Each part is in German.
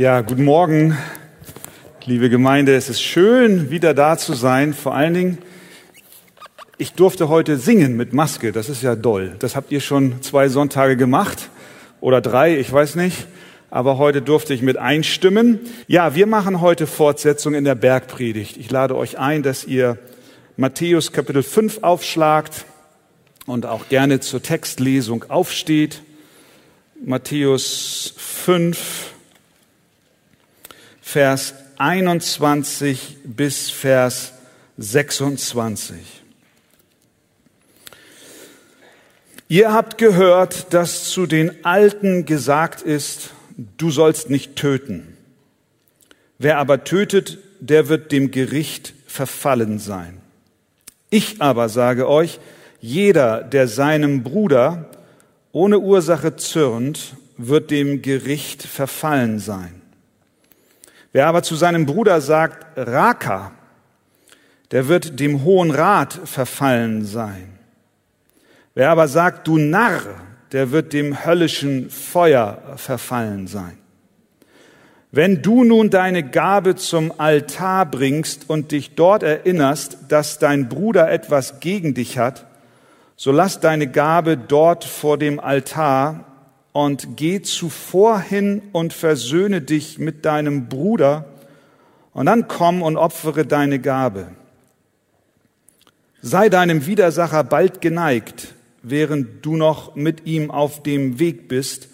Ja, guten Morgen, liebe Gemeinde. Es ist schön, wieder da zu sein. Vor allen Dingen, ich durfte heute singen mit Maske. Das ist ja doll. Das habt ihr schon zwei Sonntage gemacht oder drei, ich weiß nicht. Aber heute durfte ich mit einstimmen. Ja, wir machen heute Fortsetzung in der Bergpredigt. Ich lade euch ein, dass ihr Matthäus Kapitel 5 aufschlagt und auch gerne zur Textlesung aufsteht. Matthäus 5, Vers 21 bis Vers 26. Ihr habt gehört, dass zu den Alten gesagt ist, du sollst nicht töten. Wer aber tötet, der wird dem Gericht verfallen sein. Ich aber sage euch, jeder, der seinem Bruder ohne Ursache zürnt, wird dem Gericht verfallen sein. Wer aber zu seinem Bruder sagt, Raka, der wird dem Hohen Rat verfallen sein. Wer aber sagt, du Narr, der wird dem höllischen Feuer verfallen sein. Wenn du nun deine Gabe zum Altar bringst und dich dort erinnerst, dass dein Bruder etwas gegen dich hat, so lass deine Gabe dort vor dem Altar und geh zuvor hin und versöhne dich mit deinem Bruder und dann komm und opfere deine Gabe. Sei deinem Widersacher bald geneigt, während du noch mit ihm auf dem Weg bist,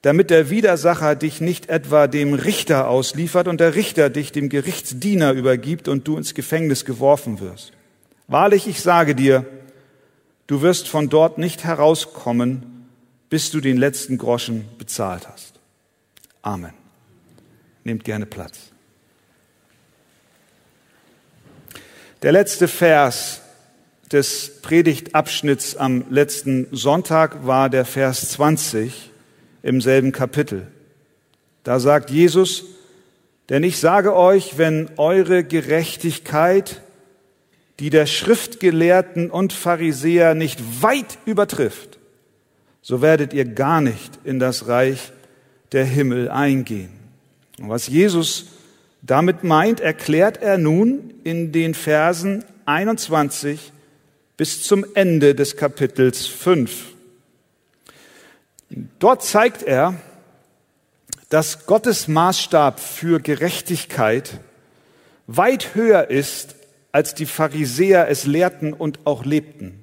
damit der Widersacher dich nicht etwa dem Richter ausliefert und der Richter dich dem Gerichtsdiener übergibt und du ins Gefängnis geworfen wirst. Wahrlich, ich sage dir, du wirst von dort nicht herauskommen, bis du den letzten Groschen bezahlt hast. Amen. Nehmt gerne Platz. Der letzte Vers des Predigtabschnitts am letzten Sonntag war der Vers 20 im selben Kapitel. Da sagt Jesus, denn ich sage euch, wenn eure Gerechtigkeit die der Schriftgelehrten und Pharisäer nicht weit übertrifft, so werdet ihr gar nicht in das Reich der Himmel eingehen. Und was Jesus damit meint, erklärt er nun in den Versen 21 bis zum Ende des Kapitels 5. Dort zeigt er, dass Gottes Maßstab für Gerechtigkeit weit höher ist, als die Pharisäer es lehrten und auch lebten.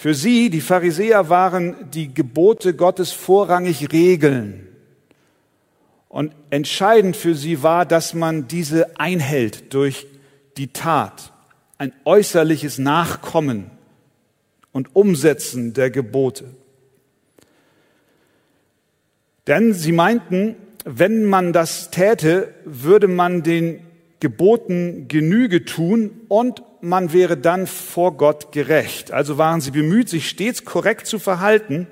Für sie, die Pharisäer, waren die Gebote Gottes vorrangig Regeln. Und entscheidend für sie war, dass man diese einhält durch die Tat, ein äußerliches Nachkommen und Umsetzen der Gebote. Denn sie meinten, wenn man das täte, würde man den Geboten Genüge tun und man wäre dann vor Gott gerecht. Also waren sie bemüht, sich stets korrekt zu verhalten,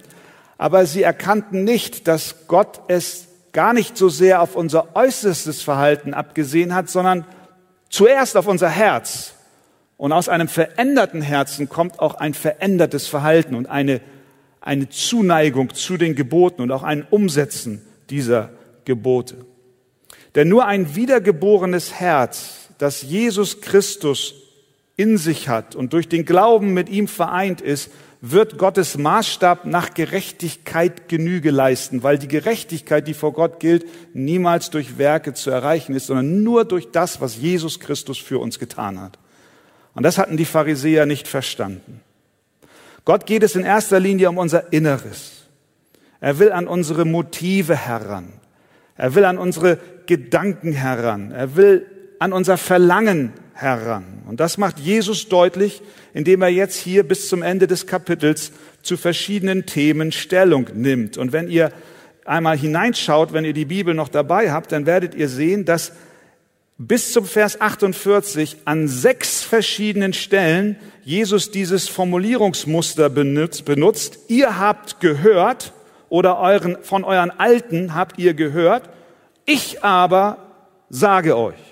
aber sie erkannten nicht, dass Gott es gar nicht so sehr auf unser äußerstes Verhalten abgesehen hat, sondern zuerst auf unser Herz. Und aus einem veränderten Herzen kommt auch ein verändertes Verhalten und eine, eine Zuneigung zu den Geboten und auch ein Umsetzen dieser Gebote. Denn nur ein wiedergeborenes Herz, das Jesus Christus in sich hat und durch den Glauben mit ihm vereint ist, wird Gottes Maßstab nach Gerechtigkeit Genüge leisten, weil die Gerechtigkeit, die vor Gott gilt, niemals durch Werke zu erreichen ist, sondern nur durch das, was Jesus Christus für uns getan hat. Und das hatten die Pharisäer nicht verstanden. Gott geht es in erster Linie um unser Inneres. Er will an unsere Motive heran. Er will an unsere Gedanken heran. Er will an unser Verlangen heran. Und das macht Jesus deutlich, indem er jetzt hier bis zum Ende des Kapitels zu verschiedenen Themen Stellung nimmt. Und wenn ihr einmal hineinschaut, wenn ihr die Bibel noch dabei habt, dann werdet ihr sehen, dass bis zum Vers 48 an sechs verschiedenen Stellen Jesus dieses Formulierungsmuster benutzt. benutzt. Ihr habt gehört oder euren, von euren Alten habt ihr gehört. Ich aber sage euch.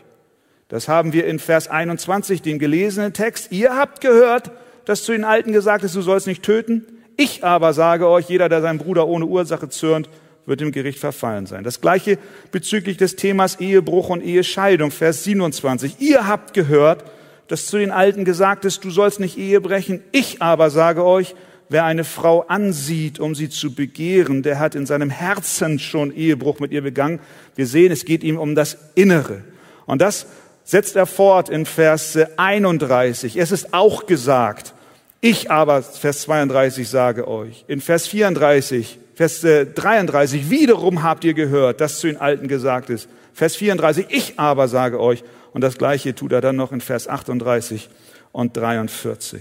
Das haben wir in Vers 21, den gelesenen Text. Ihr habt gehört, dass zu den Alten gesagt ist, du sollst nicht töten. Ich aber sage euch, jeder, der seinen Bruder ohne Ursache zürnt, wird dem Gericht verfallen sein. Das gleiche bezüglich des Themas Ehebruch und Ehescheidung, Vers 27. Ihr habt gehört, dass zu den Alten gesagt ist, du sollst nicht Ehe brechen. Ich aber sage euch, wer eine Frau ansieht, um sie zu begehren, der hat in seinem Herzen schon Ehebruch mit ihr begangen. Wir sehen, es geht ihm um das Innere. Und das setzt er fort in Vers 31. Es ist auch gesagt, ich aber, Vers 32 sage euch. In Vers 34, Vers 33, wiederum habt ihr gehört, dass zu den Alten gesagt ist. Vers 34, ich aber sage euch. Und das Gleiche tut er dann noch in Vers 38 und 43.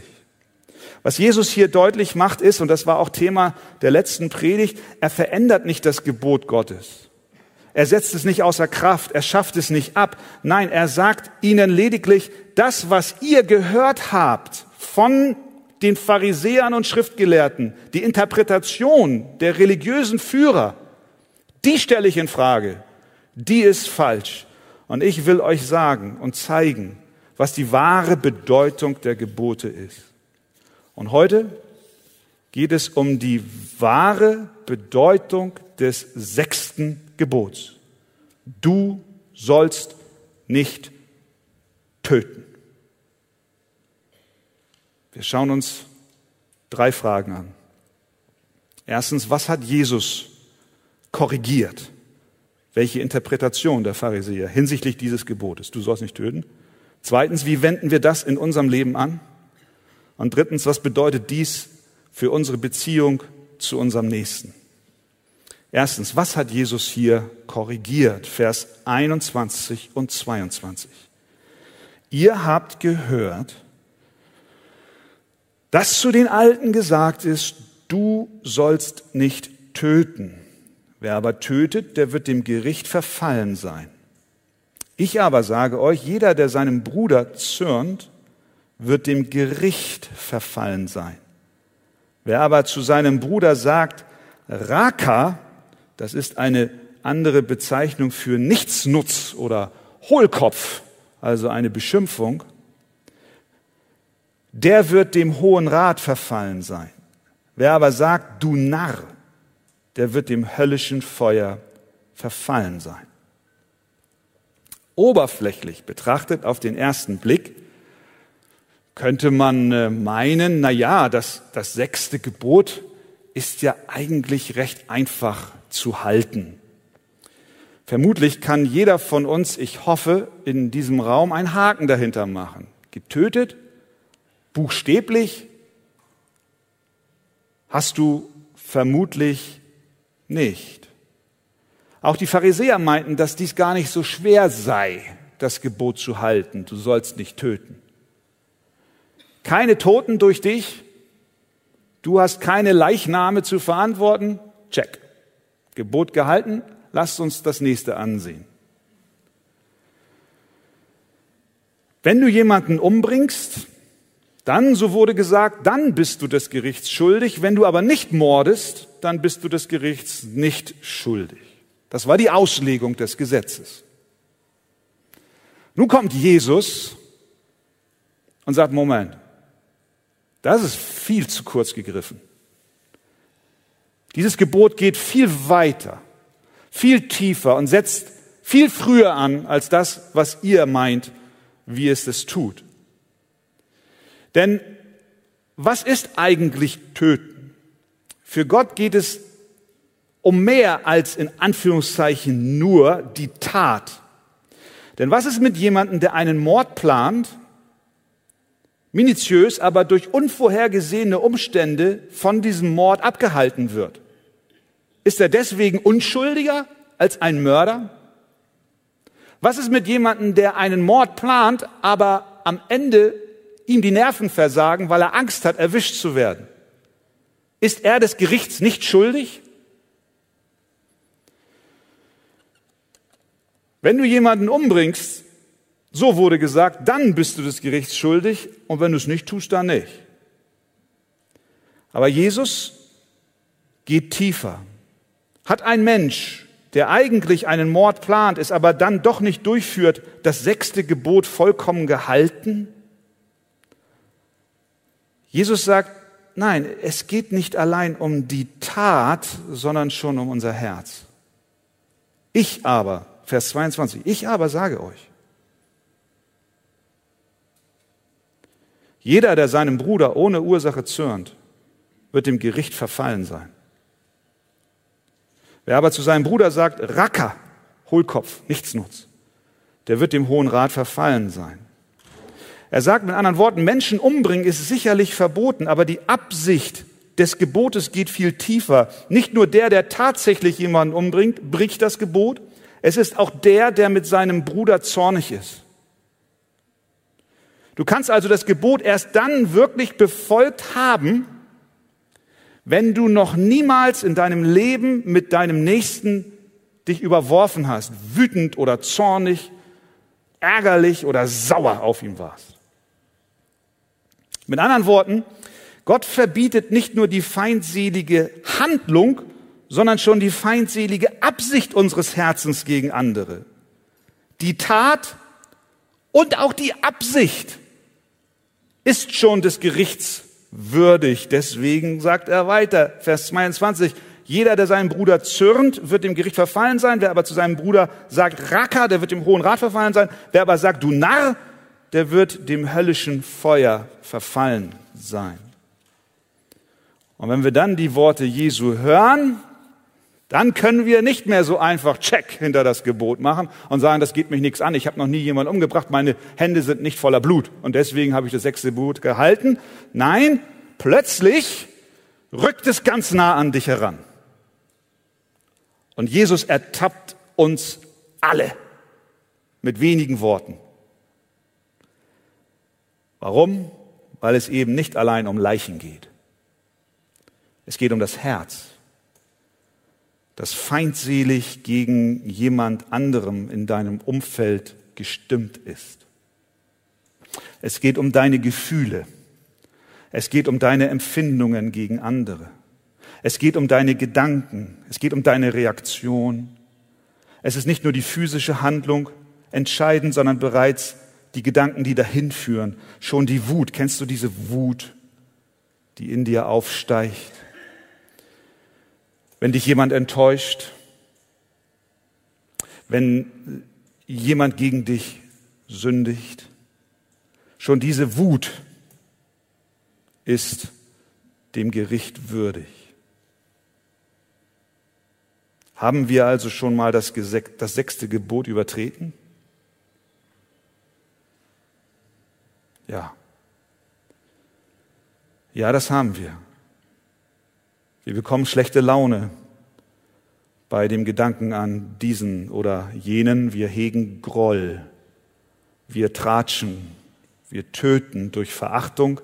Was Jesus hier deutlich macht ist, und das war auch Thema der letzten Predigt, er verändert nicht das Gebot Gottes. Er setzt es nicht außer Kraft, er schafft es nicht ab. Nein, er sagt ihnen lediglich, das, was ihr gehört habt von den Pharisäern und Schriftgelehrten, die Interpretation der religiösen Führer, die stelle ich in Frage. Die ist falsch. Und ich will euch sagen und zeigen, was die wahre Bedeutung der Gebote ist. Und heute geht es um die wahre Bedeutung des sechsten Gebots. Du sollst nicht töten. Wir schauen uns drei Fragen an. Erstens, was hat Jesus korrigiert? Welche Interpretation der Pharisäer hinsichtlich dieses Gebotes? Du sollst nicht töten. Zweitens, wie wenden wir das in unserem Leben an? Und drittens, was bedeutet dies für unsere Beziehung zu unserem Nächsten? Erstens, was hat Jesus hier korrigiert? Vers 21 und 22. Ihr habt gehört, dass zu den Alten gesagt ist, du sollst nicht töten. Wer aber tötet, der wird dem Gericht verfallen sein. Ich aber sage euch, jeder, der seinem Bruder zürnt, wird dem Gericht verfallen sein. Wer aber zu seinem Bruder sagt, Raka, das ist eine andere Bezeichnung für Nichtsnutz oder Hohlkopf, also eine Beschimpfung. Der wird dem Hohen Rat verfallen sein. Wer aber sagt, du Narr, der wird dem höllischen Feuer verfallen sein. Oberflächlich betrachtet auf den ersten Blick könnte man äh, meinen, na ja, das, das sechste Gebot ist ja eigentlich recht einfach zu halten. Vermutlich kann jeder von uns, ich hoffe, in diesem Raum einen Haken dahinter machen. Getötet, buchstäblich, hast du vermutlich nicht. Auch die Pharisäer meinten, dass dies gar nicht so schwer sei, das Gebot zu halten. Du sollst nicht töten. Keine Toten durch dich. Du hast keine Leichname zu verantworten. Check. Gebot gehalten, lasst uns das nächste ansehen. Wenn du jemanden umbringst, dann, so wurde gesagt, dann bist du des Gerichts schuldig. Wenn du aber nicht mordest, dann bist du des Gerichts nicht schuldig. Das war die Auslegung des Gesetzes. Nun kommt Jesus und sagt, Moment, das ist viel zu kurz gegriffen. Dieses Gebot geht viel weiter, viel tiefer und setzt viel früher an als das, was ihr meint, wie es es tut. Denn was ist eigentlich töten? Für Gott geht es um mehr als in Anführungszeichen nur die Tat. Denn was ist mit jemandem, der einen Mord plant, minutiös, aber durch unvorhergesehene Umstände von diesem Mord abgehalten wird? Ist er deswegen unschuldiger als ein Mörder? Was ist mit jemandem, der einen Mord plant, aber am Ende ihm die Nerven versagen, weil er Angst hat, erwischt zu werden? Ist er des Gerichts nicht schuldig? Wenn du jemanden umbringst, so wurde gesagt, dann bist du des Gerichts schuldig und wenn du es nicht tust, dann nicht. Aber Jesus geht tiefer. Hat ein Mensch, der eigentlich einen Mord plant, es aber dann doch nicht durchführt, das sechste Gebot vollkommen gehalten? Jesus sagt, nein, es geht nicht allein um die Tat, sondern schon um unser Herz. Ich aber, Vers 22, ich aber sage euch, jeder, der seinem Bruder ohne Ursache zürnt, wird dem Gericht verfallen sein. Wer aber zu seinem Bruder sagt, Racker, Hohlkopf, Nichtsnutz, der wird dem Hohen Rat verfallen sein. Er sagt mit anderen Worten, Menschen umbringen ist sicherlich verboten, aber die Absicht des Gebotes geht viel tiefer. Nicht nur der, der tatsächlich jemanden umbringt, bricht das Gebot, es ist auch der, der mit seinem Bruder zornig ist. Du kannst also das Gebot erst dann wirklich befolgt haben, wenn du noch niemals in deinem Leben mit deinem Nächsten dich überworfen hast, wütend oder zornig, ärgerlich oder sauer auf ihn warst. Mit anderen Worten, Gott verbietet nicht nur die feindselige Handlung, sondern schon die feindselige Absicht unseres Herzens gegen andere. Die Tat und auch die Absicht ist schon des Gerichts würdig. Deswegen sagt er weiter, Vers 22, jeder, der seinen Bruder zürnt, wird dem Gericht verfallen sein. Wer aber zu seinem Bruder sagt, Raka, der wird dem Hohen Rat verfallen sein. Wer aber sagt, du Narr, der wird dem höllischen Feuer verfallen sein. Und wenn wir dann die Worte Jesu hören, dann können wir nicht mehr so einfach Check hinter das Gebot machen und sagen, das geht mich nichts an, ich habe noch nie jemanden umgebracht, meine Hände sind nicht voller Blut und deswegen habe ich das sechste Gebot gehalten. Nein, plötzlich rückt es ganz nah an dich heran. Und Jesus ertappt uns alle mit wenigen Worten. Warum? Weil es eben nicht allein um Leichen geht. Es geht um das Herz, das feindselig gegen jemand anderem in deinem Umfeld gestimmt ist. Es geht um deine Gefühle. Es geht um deine Empfindungen gegen andere. Es geht um deine Gedanken. Es geht um deine Reaktion. Es ist nicht nur die physische Handlung entscheidend, sondern bereits die Gedanken, die dahin führen. Schon die Wut. Kennst du diese Wut, die in dir aufsteigt? Wenn dich jemand enttäuscht, wenn jemand gegen dich sündigt, schon diese Wut ist dem Gericht würdig. Haben wir also schon mal das, das sechste Gebot übertreten? Ja. Ja, das haben wir. Wir bekommen schlechte Laune bei dem Gedanken an diesen oder jenen. Wir hegen Groll. Wir tratschen. Wir töten durch Verachtung.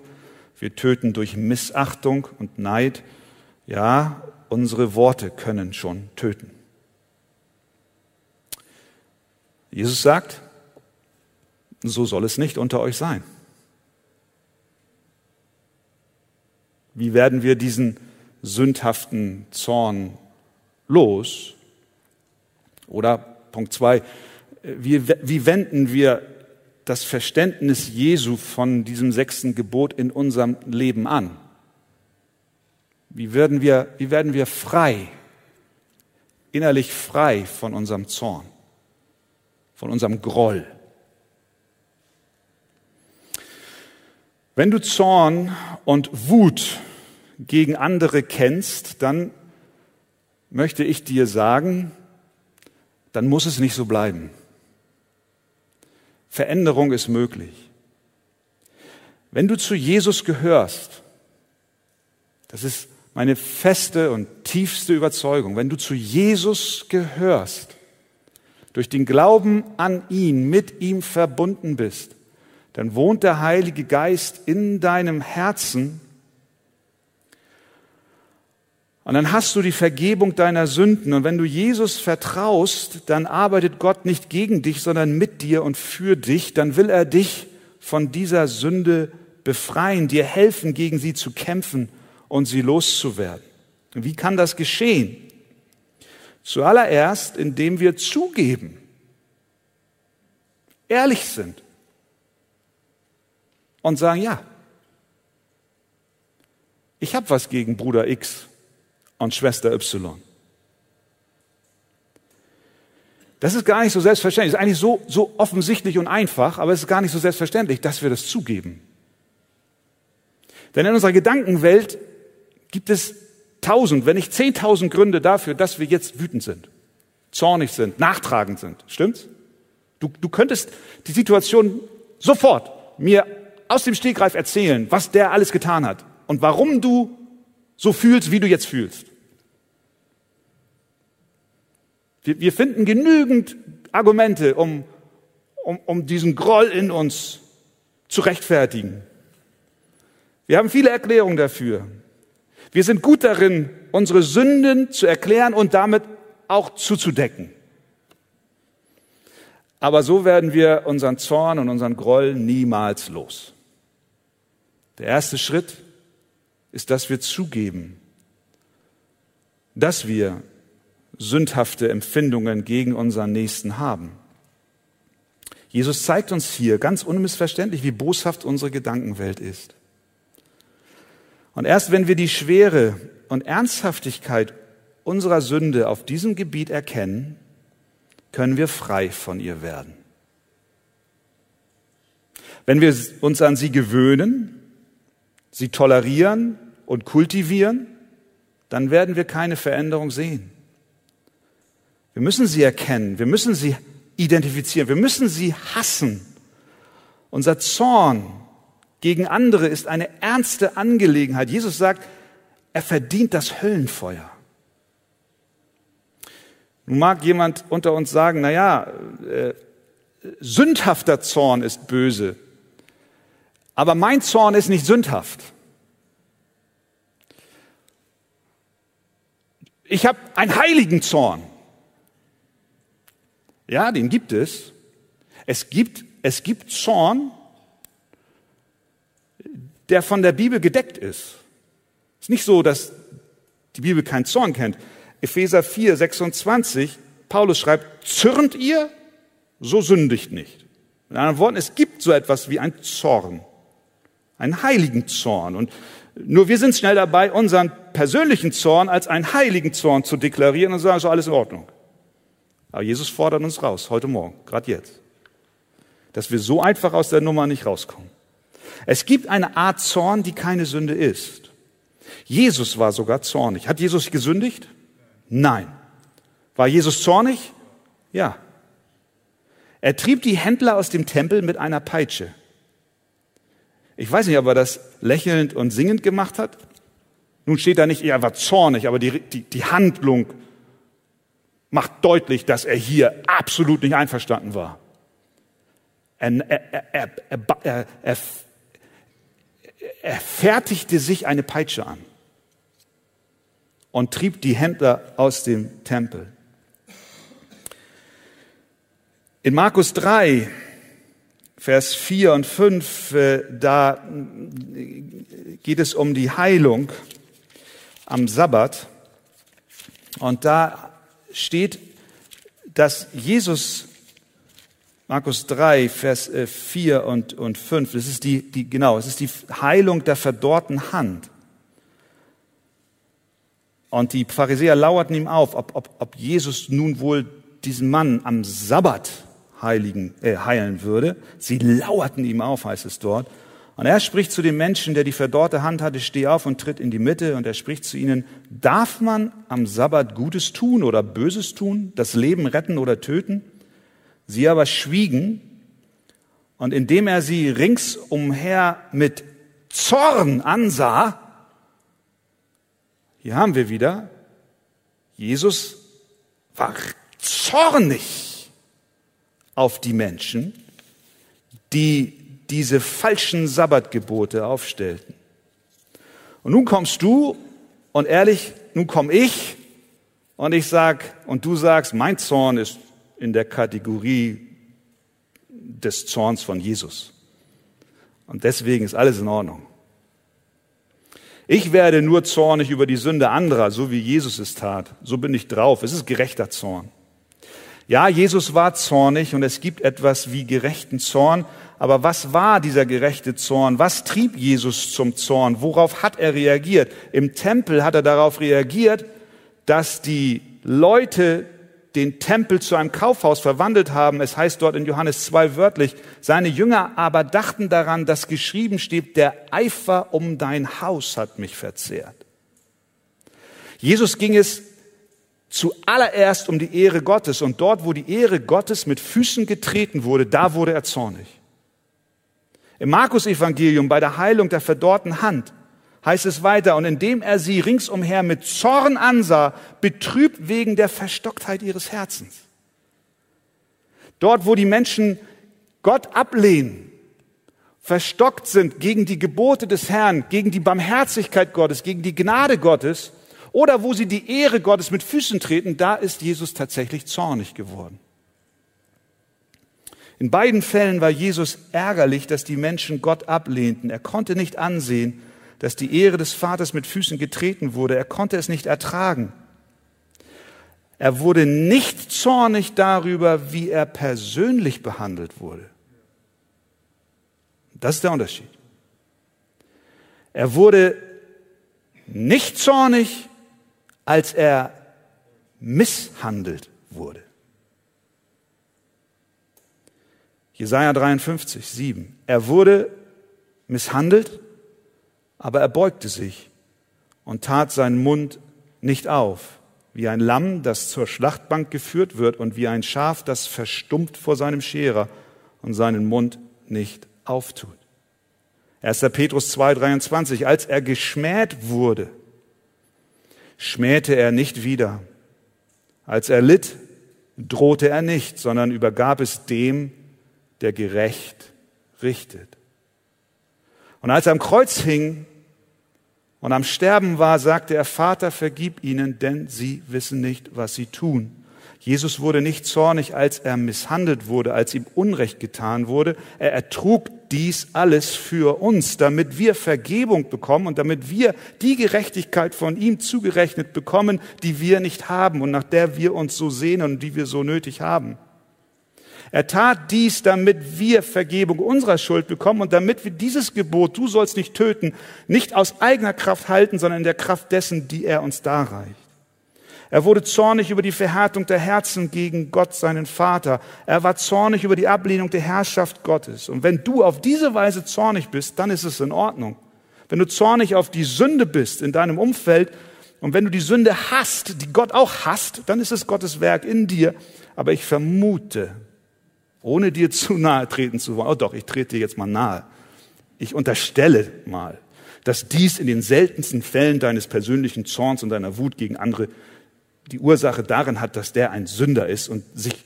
Wir töten durch Missachtung und Neid. Ja, unsere Worte können schon töten. Jesus sagt, so soll es nicht unter euch sein. Wie werden wir diesen sündhaften Zorn los? Oder Punkt zwei, wie, wie wenden wir das Verständnis Jesu von diesem sechsten Gebot in unserem Leben an? Wie werden wir, wie werden wir frei, innerlich frei von unserem Zorn, von unserem Groll? Wenn du Zorn und Wut gegen andere kennst, dann möchte ich dir sagen, dann muss es nicht so bleiben. Veränderung ist möglich. Wenn du zu Jesus gehörst, das ist meine feste und tiefste Überzeugung, wenn du zu Jesus gehörst, durch den Glauben an ihn, mit ihm verbunden bist, dann wohnt der Heilige Geist in deinem Herzen und dann hast du die Vergebung deiner Sünden. Und wenn du Jesus vertraust, dann arbeitet Gott nicht gegen dich, sondern mit dir und für dich. Dann will er dich von dieser Sünde befreien, dir helfen, gegen sie zu kämpfen und sie loszuwerden. Wie kann das geschehen? Zuallererst, indem wir zugeben, ehrlich sind und sagen, ja, ich habe was gegen Bruder X und Schwester Y. Das ist gar nicht so selbstverständlich. Das ist eigentlich so, so offensichtlich und einfach, aber es ist gar nicht so selbstverständlich, dass wir das zugeben. Denn in unserer Gedankenwelt gibt es tausend, wenn nicht zehntausend Gründe dafür, dass wir jetzt wütend sind, zornig sind, nachtragend sind. Stimmt's? Du, du könntest die Situation sofort mir aus dem Stegreif erzählen, was der alles getan hat und warum du so fühlst, wie du jetzt fühlst. Wir, wir finden genügend Argumente, um, um, um diesen Groll in uns zu rechtfertigen. Wir haben viele Erklärungen dafür. Wir sind gut darin, unsere Sünden zu erklären und damit auch zuzudecken. Aber so werden wir unseren Zorn und unseren Groll niemals los. Der erste Schritt ist, dass wir zugeben, dass wir sündhafte Empfindungen gegen unseren Nächsten haben. Jesus zeigt uns hier ganz unmissverständlich, wie boshaft unsere Gedankenwelt ist. Und erst wenn wir die Schwere und Ernsthaftigkeit unserer Sünde auf diesem Gebiet erkennen, können wir frei von ihr werden. Wenn wir uns an sie gewöhnen, sie tolerieren und kultivieren, dann werden wir keine Veränderung sehen. Wir müssen sie erkennen, wir müssen sie identifizieren, wir müssen sie hassen. Unser Zorn gegen andere ist eine ernste Angelegenheit. Jesus sagt, er verdient das Höllenfeuer. Nun mag jemand unter uns sagen, na ja, äh, sündhafter Zorn ist böse. Aber mein Zorn ist nicht sündhaft. Ich habe einen heiligen Zorn. Ja, den gibt es. Es gibt, es gibt Zorn, der von der Bibel gedeckt ist. Es ist nicht so, dass die Bibel keinen Zorn kennt. Epheser 4, 26, Paulus schreibt, zürnt ihr, so sündigt nicht. In anderen Worten, es gibt so etwas wie ein Zorn, einen heiligen Zorn. Und nur wir sind schnell dabei, unseren persönlichen Zorn als einen heiligen Zorn zu deklarieren und sagen, so alles in Ordnung. Aber Jesus fordert uns raus, heute Morgen, gerade jetzt, dass wir so einfach aus der Nummer nicht rauskommen. Es gibt eine Art Zorn, die keine Sünde ist. Jesus war sogar zornig. Hat Jesus gesündigt? Nein. War Jesus zornig? Ja. Er trieb die Händler aus dem Tempel mit einer Peitsche. Ich weiß nicht, ob er das lächelnd und singend gemacht hat. Nun steht da nicht, er war zornig, aber die, die, die Handlung macht deutlich, dass er hier absolut nicht einverstanden war. Er, er, er, er, fertigte sich eine Peitsche an und trieb die Händler aus dem Tempel. In Markus 3 Vers 4 und 5, äh, da geht es um die Heilung am Sabbat. Und da steht, dass Jesus, Markus 3, Vers 4 äh, und, und 5, das ist die, die, genau, es ist die Heilung der verdorrten Hand. Und die Pharisäer lauerten ihm auf, ob, ob, ob Jesus nun wohl diesen Mann am Sabbat heiligen, äh, heilen würde. Sie lauerten ihm auf, heißt es dort. Und er spricht zu dem Menschen, der die verdorrte Hand hatte, steh auf und tritt in die Mitte. Und er spricht zu ihnen, darf man am Sabbat Gutes tun oder Böses tun, das Leben retten oder töten? Sie aber schwiegen. Und indem er sie ringsumher mit Zorn ansah, hier haben wir wieder, Jesus war zornig auf die Menschen, die diese falschen Sabbatgebote aufstellten. Und nun kommst du und ehrlich, nun komme ich und ich sag und du sagst, mein Zorn ist in der Kategorie des Zorns von Jesus. Und deswegen ist alles in Ordnung. Ich werde nur zornig über die Sünde anderer, so wie Jesus es tat. So bin ich drauf. Es ist gerechter Zorn. Ja, Jesus war zornig und es gibt etwas wie gerechten Zorn, Aber was war dieser gerechte Zorn? Was trieb Jesus zum Zorn? Worauf hat er reagiert? Im Tempel hat er darauf reagiert, dass die Leute den Tempel zu einem Kaufhaus verwandelt haben. Es heißt dort in Johannes 2 wörtlich, seine Jünger aber dachten daran, dass geschrieben steht, der Eifer um dein Haus hat mich verzehrt. Jesus ging es zuallererst um die Ehre Gottes und dort, wo die Ehre Gottes mit Füßen getreten wurde, da wurde er zornig. Im Markus-Evangelium bei der Heilung der verdorrten Hand heißt es weiter, und indem er sie ringsumher mit Zorn ansah, betrübt wegen der Verstocktheit ihres Herzens. Dort, wo die Menschen Gott ablehnen, verstockt sind gegen die Gebote des Herrn, gegen die Barmherzigkeit Gottes, gegen die Gnade Gottes, oder wo sie die Ehre Gottes mit Füßen treten, da ist Jesus tatsächlich zornig geworden. In beiden Fällen war Jesus ärgerlich, dass die Menschen Gott ablehnten. Er konnte nicht ansehen, dass die Ehre des Vaters mit Füßen getreten wurde. Er konnte es nicht ertragen. Er wurde nicht zornig darüber, wie er persönlich behandelt wurde. Das ist der Unterschied. Er wurde nicht zornig, als er misshandelt wurde. Jesaja 53, 7. Er wurde misshandelt, aber er beugte sich und tat seinen Mund nicht auf, wie ein Lamm, das zur Schlachtbank geführt wird und wie ein Schaf, das verstummt vor seinem Scherer und seinen Mund nicht auftut. 1. Petrus 2, 23. Als er geschmäht wurde, schmähte er nicht wieder. Als er litt, drohte er nicht, sondern übergab es dem, der gerecht richtet. Und als er am Kreuz hing, und am Sterben war, sagte er, Vater, vergib ihnen, denn sie wissen nicht, was sie tun. Jesus wurde nicht zornig, als er misshandelt wurde, als ihm Unrecht getan wurde. Er ertrug dies alles für uns, damit wir Vergebung bekommen und damit wir die Gerechtigkeit von ihm zugerechnet bekommen, die wir nicht haben und nach der wir uns so sehnen und die wir so nötig haben. Er tat dies, damit wir Vergebung unserer Schuld bekommen und damit wir dieses Gebot, du sollst nicht töten, nicht aus eigener Kraft halten, sondern in der Kraft dessen, die er uns darreicht. Er wurde zornig über die Verhärtung der Herzen gegen Gott, seinen Vater. Er war zornig über die Ablehnung der Herrschaft Gottes. Und wenn du auf diese Weise zornig bist, dann ist es in Ordnung. Wenn du zornig auf die Sünde bist in deinem Umfeld und wenn du die Sünde hast, die Gott auch hasst, dann ist es Gottes Werk in dir. Aber ich vermute, ohne dir zu nahe treten zu wollen. Oh doch, ich trete dir jetzt mal nahe. Ich unterstelle mal, dass dies in den seltensten Fällen deines persönlichen Zorns und deiner Wut gegen andere die Ursache darin hat, dass der ein Sünder ist und sich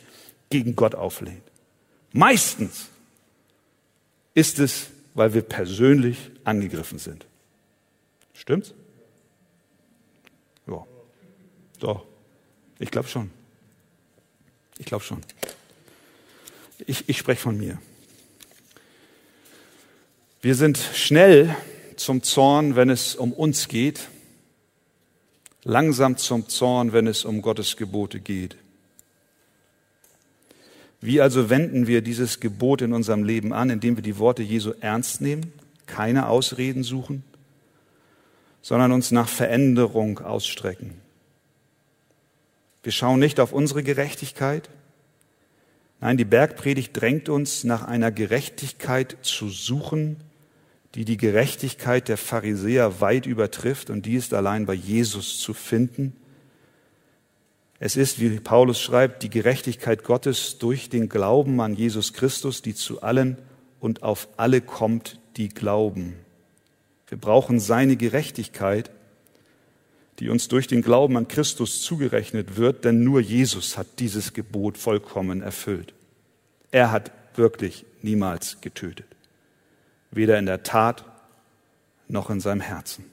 gegen Gott auflehnt. Meistens ist es, weil wir persönlich angegriffen sind. Stimmt's? Ja. Doch. Ich glaube schon. Ich glaube schon. Ich, ich spreche von mir. Wir sind schnell zum Zorn, wenn es um uns geht, langsam zum Zorn, wenn es um Gottes Gebote geht. Wie also wenden wir dieses Gebot in unserem Leben an, indem wir die Worte Jesu ernst nehmen, keine Ausreden suchen, sondern uns nach Veränderung ausstrecken? Wir schauen nicht auf unsere Gerechtigkeit, Nein, die Bergpredigt drängt uns nach einer Gerechtigkeit zu suchen, die die Gerechtigkeit der Pharisäer weit übertrifft und die ist allein bei Jesus zu finden. Es ist, wie Paulus schreibt, die Gerechtigkeit Gottes durch den Glauben an Jesus Christus, die zu allen und auf alle kommt, die glauben. Wir brauchen seine Gerechtigkeit, die uns durch den Glauben an Christus zugerechnet wird, denn nur Jesus hat dieses Gebot vollkommen erfüllt. Er hat wirklich niemals getötet, weder in der Tat noch in seinem Herzen.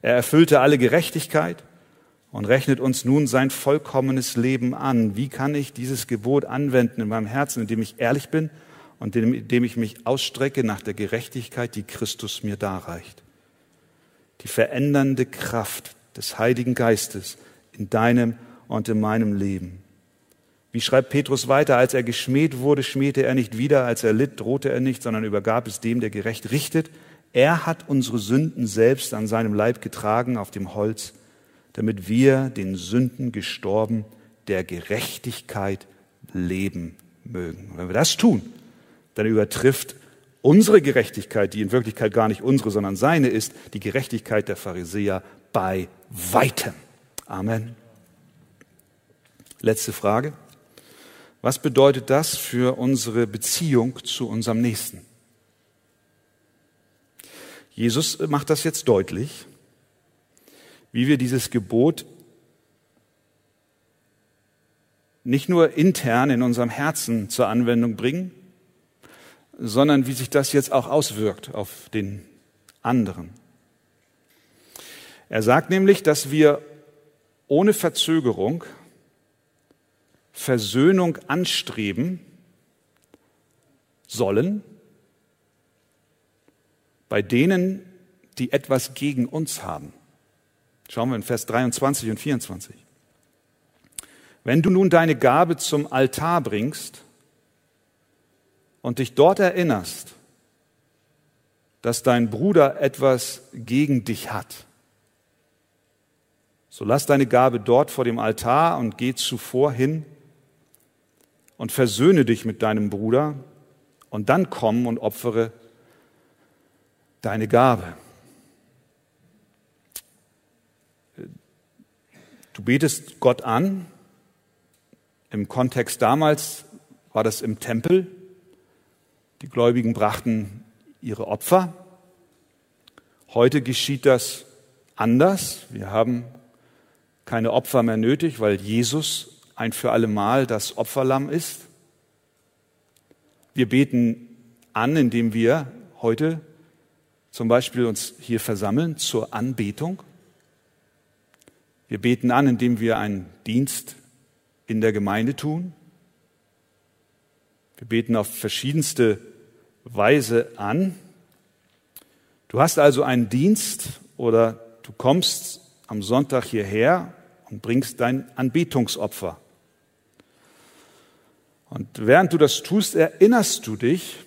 Er erfüllte alle Gerechtigkeit und rechnet uns nun sein vollkommenes Leben an. Wie kann ich dieses Gebot anwenden in meinem Herzen, indem ich ehrlich bin und indem ich mich ausstrecke nach der Gerechtigkeit, die Christus mir darreicht? die verändernde Kraft des Heiligen Geistes in deinem und in meinem Leben. Wie schreibt Petrus weiter, als er geschmäht wurde, schmähte er nicht wieder, als er litt, drohte er nicht, sondern übergab es dem, der gerecht richtet. Er hat unsere Sünden selbst an seinem Leib getragen auf dem Holz, damit wir den Sünden gestorben, der Gerechtigkeit leben mögen. Und wenn wir das tun, dann übertrifft unsere Gerechtigkeit, die in Wirklichkeit gar nicht unsere, sondern seine ist, die Gerechtigkeit der Pharisäer bei weitem. Amen. Letzte Frage. Was bedeutet das für unsere Beziehung zu unserem Nächsten? Jesus macht das jetzt deutlich, wie wir dieses Gebot nicht nur intern in unserem Herzen zur Anwendung bringen, sondern wie sich das jetzt auch auswirkt auf den anderen. Er sagt nämlich, dass wir ohne Verzögerung Versöhnung anstreben sollen bei denen, die etwas gegen uns haben. Schauen wir in Vers 23 und 24. Wenn du nun deine Gabe zum Altar bringst und dich dort erinnerst, dass dein Bruder etwas gegen dich hat, so lass deine Gabe dort vor dem Altar und geh zuvor hin und versöhne dich mit deinem Bruder und dann komm und opfere deine Gabe. Du betest Gott an. Im Kontext damals war das im Tempel. Die Gläubigen brachten ihre Opfer. Heute geschieht das anders. Wir haben keine Opfer mehr nötig, weil Jesus ein für alle Mal das Opferlamm ist. Wir beten an, indem wir heute zum Beispiel uns hier versammeln zur Anbetung. Wir beten an, indem wir einen Dienst in der Gemeinde tun. Wir beten auf verschiedenste Weise an. Du hast also einen Dienst oder du kommst am Sonntag hierher und bringst dein Anbetungsopfer. Und während du das tust, erinnerst du dich,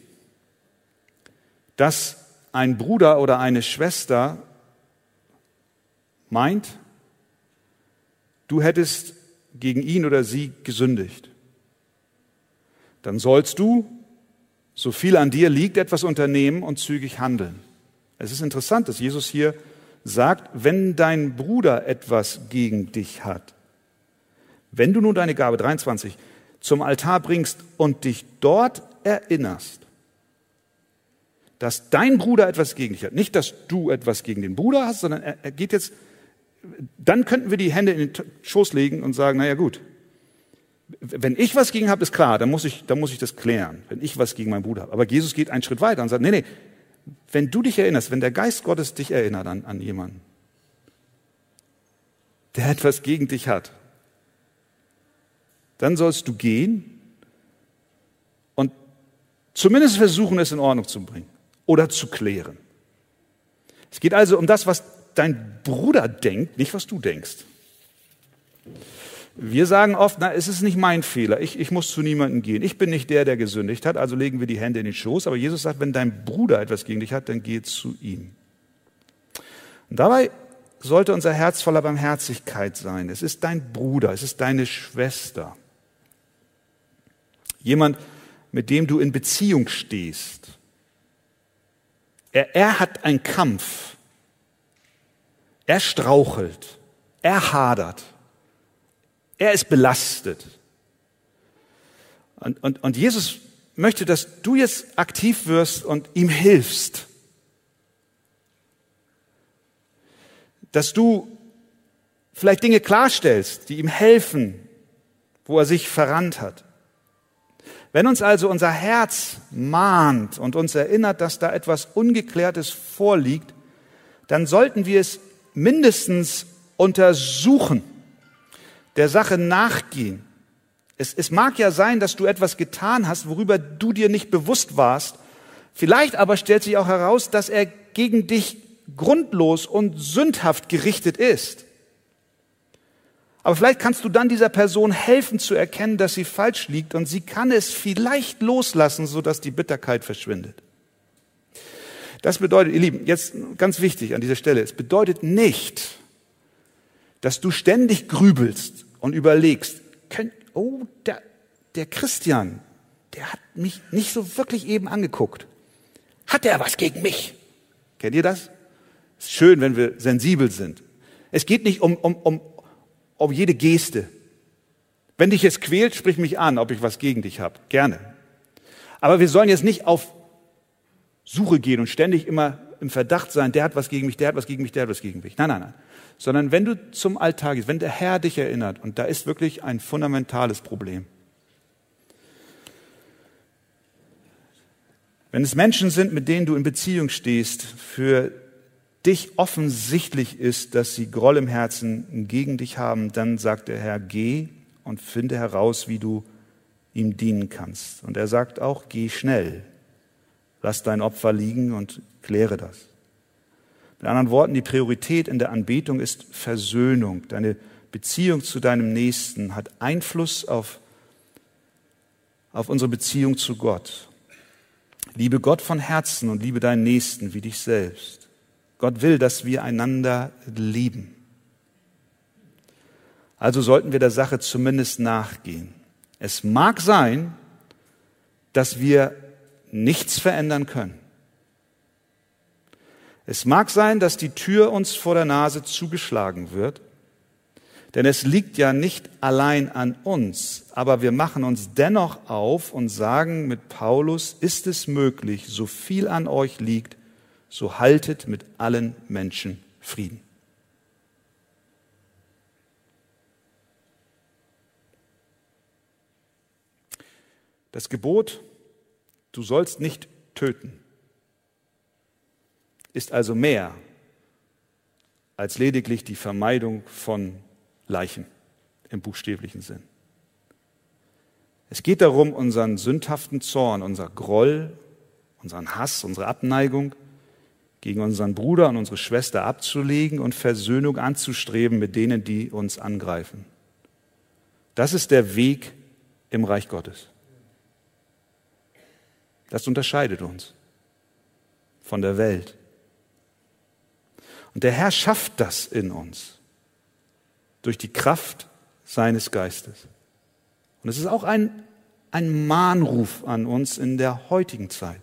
dass ein Bruder oder eine Schwester meint, du hättest gegen ihn oder sie gesündigt. Dann sollst du, so viel an dir liegt, etwas unternehmen und zügig handeln. Es ist interessant, dass Jesus hier sagt, wenn dein Bruder etwas gegen dich hat, wenn du nun deine Gabe 23 zum Altar bringst und dich dort erinnerst, dass dein Bruder etwas gegen dich hat. Nicht, dass du etwas gegen den Bruder hast, sondern er, geht jetzt, dann könnten wir die Hände in den Schoß legen und sagen, naja gut, wenn ich was gegen habe, ist klar, dann muss ich, dann muss ich das klären, wenn ich was gegen meinen Bruder habe. Aber Jesus geht einen Schritt weiter und sagt, nee, nee, wenn du dich erinnerst, wenn der Geist Gottes dich erinnert an, an jemanden, der etwas gegen dich hat, dann sollst du gehen und zumindest versuchen, es in Ordnung zu bringen oder zu klären. Es geht also um das, was dein Bruder denkt, nicht was du denkst. Wir sagen oft, na, es ist nicht mein Fehler, ich, ich muss zu niemandem gehen, ich bin nicht der, der gesündigt hat, also legen wir die Hände in den Schoß. Aber Jesus sagt, wenn dein Bruder etwas gegen dich hat, dann geh zu ihm. Und dabei sollte unser Herz voller Barmherzigkeit sein. Es ist dein Bruder, es ist deine Schwester. Jemand, mit dem du in Beziehung stehst. Er, er hat einen Kampf. Er strauchelt. Er hadert. Er ist belastet. Und, und, und Jesus möchte, dass du jetzt aktiv wirst und ihm hilfst. Dass du vielleicht Dinge klarstellst, die ihm helfen, wo er sich verrannt hat. Wenn uns also unser Herz mahnt und uns erinnert, dass da etwas Ungeklärtes vorliegt, dann sollten wir es mindestens untersuchen, der Sache nachgehen. Es, es mag ja sein, dass du etwas getan hast, worüber du dir nicht bewusst warst. Vielleicht aber stellt sich auch heraus, dass er gegen dich grundlos und sündhaft gerichtet ist. Aber vielleicht kannst du dann dieser Person helfen zu erkennen, dass sie falsch liegt und sie kann es vielleicht loslassen, sodass die Bitterkeit verschwindet. Das bedeutet, ihr Lieben, jetzt ganz wichtig an dieser Stelle, es bedeutet nicht, dass du ständig grübelst und überlegst, oh, der, der Christian, der hat mich nicht so wirklich eben angeguckt. Hat er was gegen mich? Kennt ihr das? Es ist schön, wenn wir sensibel sind. Es geht nicht um, um, um, um jede Geste. Wenn dich es quält, sprich mich an, ob ich was gegen dich habe. Gerne. Aber wir sollen jetzt nicht auf Suche gehen und ständig immer im Verdacht sein, der hat was gegen mich, der hat was gegen mich, der hat was gegen mich. Nein, nein, nein. Sondern wenn du zum Alltag gehst, wenn der Herr dich erinnert, und da ist wirklich ein fundamentales Problem. Wenn es Menschen sind, mit denen du in Beziehung stehst, für dich offensichtlich ist, dass sie Groll im Herzen gegen dich haben, dann sagt der Herr, geh und finde heraus, wie du ihm dienen kannst. Und er sagt auch, geh schnell, lass dein Opfer liegen und kläre das. Mit anderen Worten, die Priorität in der Anbetung ist Versöhnung. Deine Beziehung zu deinem Nächsten hat Einfluss auf, auf unsere Beziehung zu Gott. Liebe Gott von Herzen und liebe deinen Nächsten wie dich selbst. Gott will, dass wir einander lieben. Also sollten wir der Sache zumindest nachgehen. Es mag sein, dass wir nichts verändern können. Es mag sein, dass die Tür uns vor der Nase zugeschlagen wird, denn es liegt ja nicht allein an uns, aber wir machen uns dennoch auf und sagen mit Paulus, ist es möglich, so viel an euch liegt, so haltet mit allen Menschen Frieden. Das Gebot, du sollst nicht töten, ist also mehr als lediglich die Vermeidung von Leichen im buchstäblichen Sinn. Es geht darum, unseren sündhaften Zorn, unser Groll, unseren Hass, unsere Abneigung gegen unseren Bruder und unsere Schwester abzulegen und Versöhnung anzustreben mit denen, die uns angreifen. Das ist der Weg im Reich Gottes. Das unterscheidet uns von der Welt. Und der Herr schafft das in uns durch die Kraft seines Geistes. Und es ist auch ein, ein Mahnruf an uns in der heutigen Zeit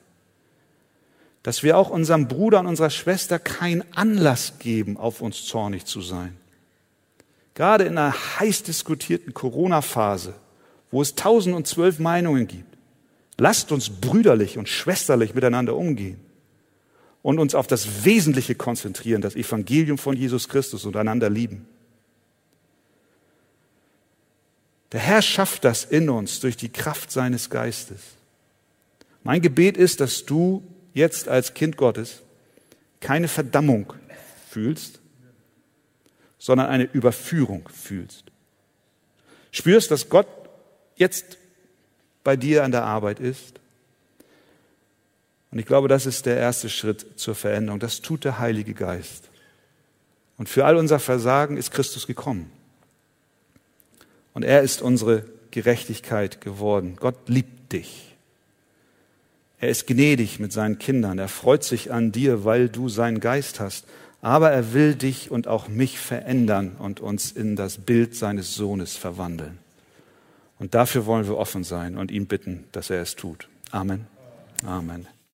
dass wir auch unserem Bruder und unserer Schwester keinen Anlass geben, auf uns zornig zu sein. Gerade in einer heiß diskutierten Corona-Phase, wo es tausend und zwölf Meinungen gibt, lasst uns brüderlich und schwesterlich miteinander umgehen und uns auf das Wesentliche konzentrieren, das Evangelium von Jesus Christus und einander lieben. Der Herr schafft das in uns durch die Kraft seines Geistes. Mein Gebet ist, dass du jetzt als Kind Gottes keine Verdammung fühlst, sondern eine Überführung fühlst. Spürst, dass Gott jetzt bei dir an der Arbeit ist. Und ich glaube, das ist der erste Schritt zur Veränderung. Das tut der Heilige Geist. Und für all unser Versagen ist Christus gekommen. Und er ist unsere Gerechtigkeit geworden. Gott liebt dich. Er ist gnädig mit seinen Kindern. Er freut sich an dir, weil du seinen Geist hast. Aber er will dich und auch mich verändern und uns in das Bild seines Sohnes verwandeln. Und dafür wollen wir offen sein und ihn bitten, dass er es tut. Amen. Amen.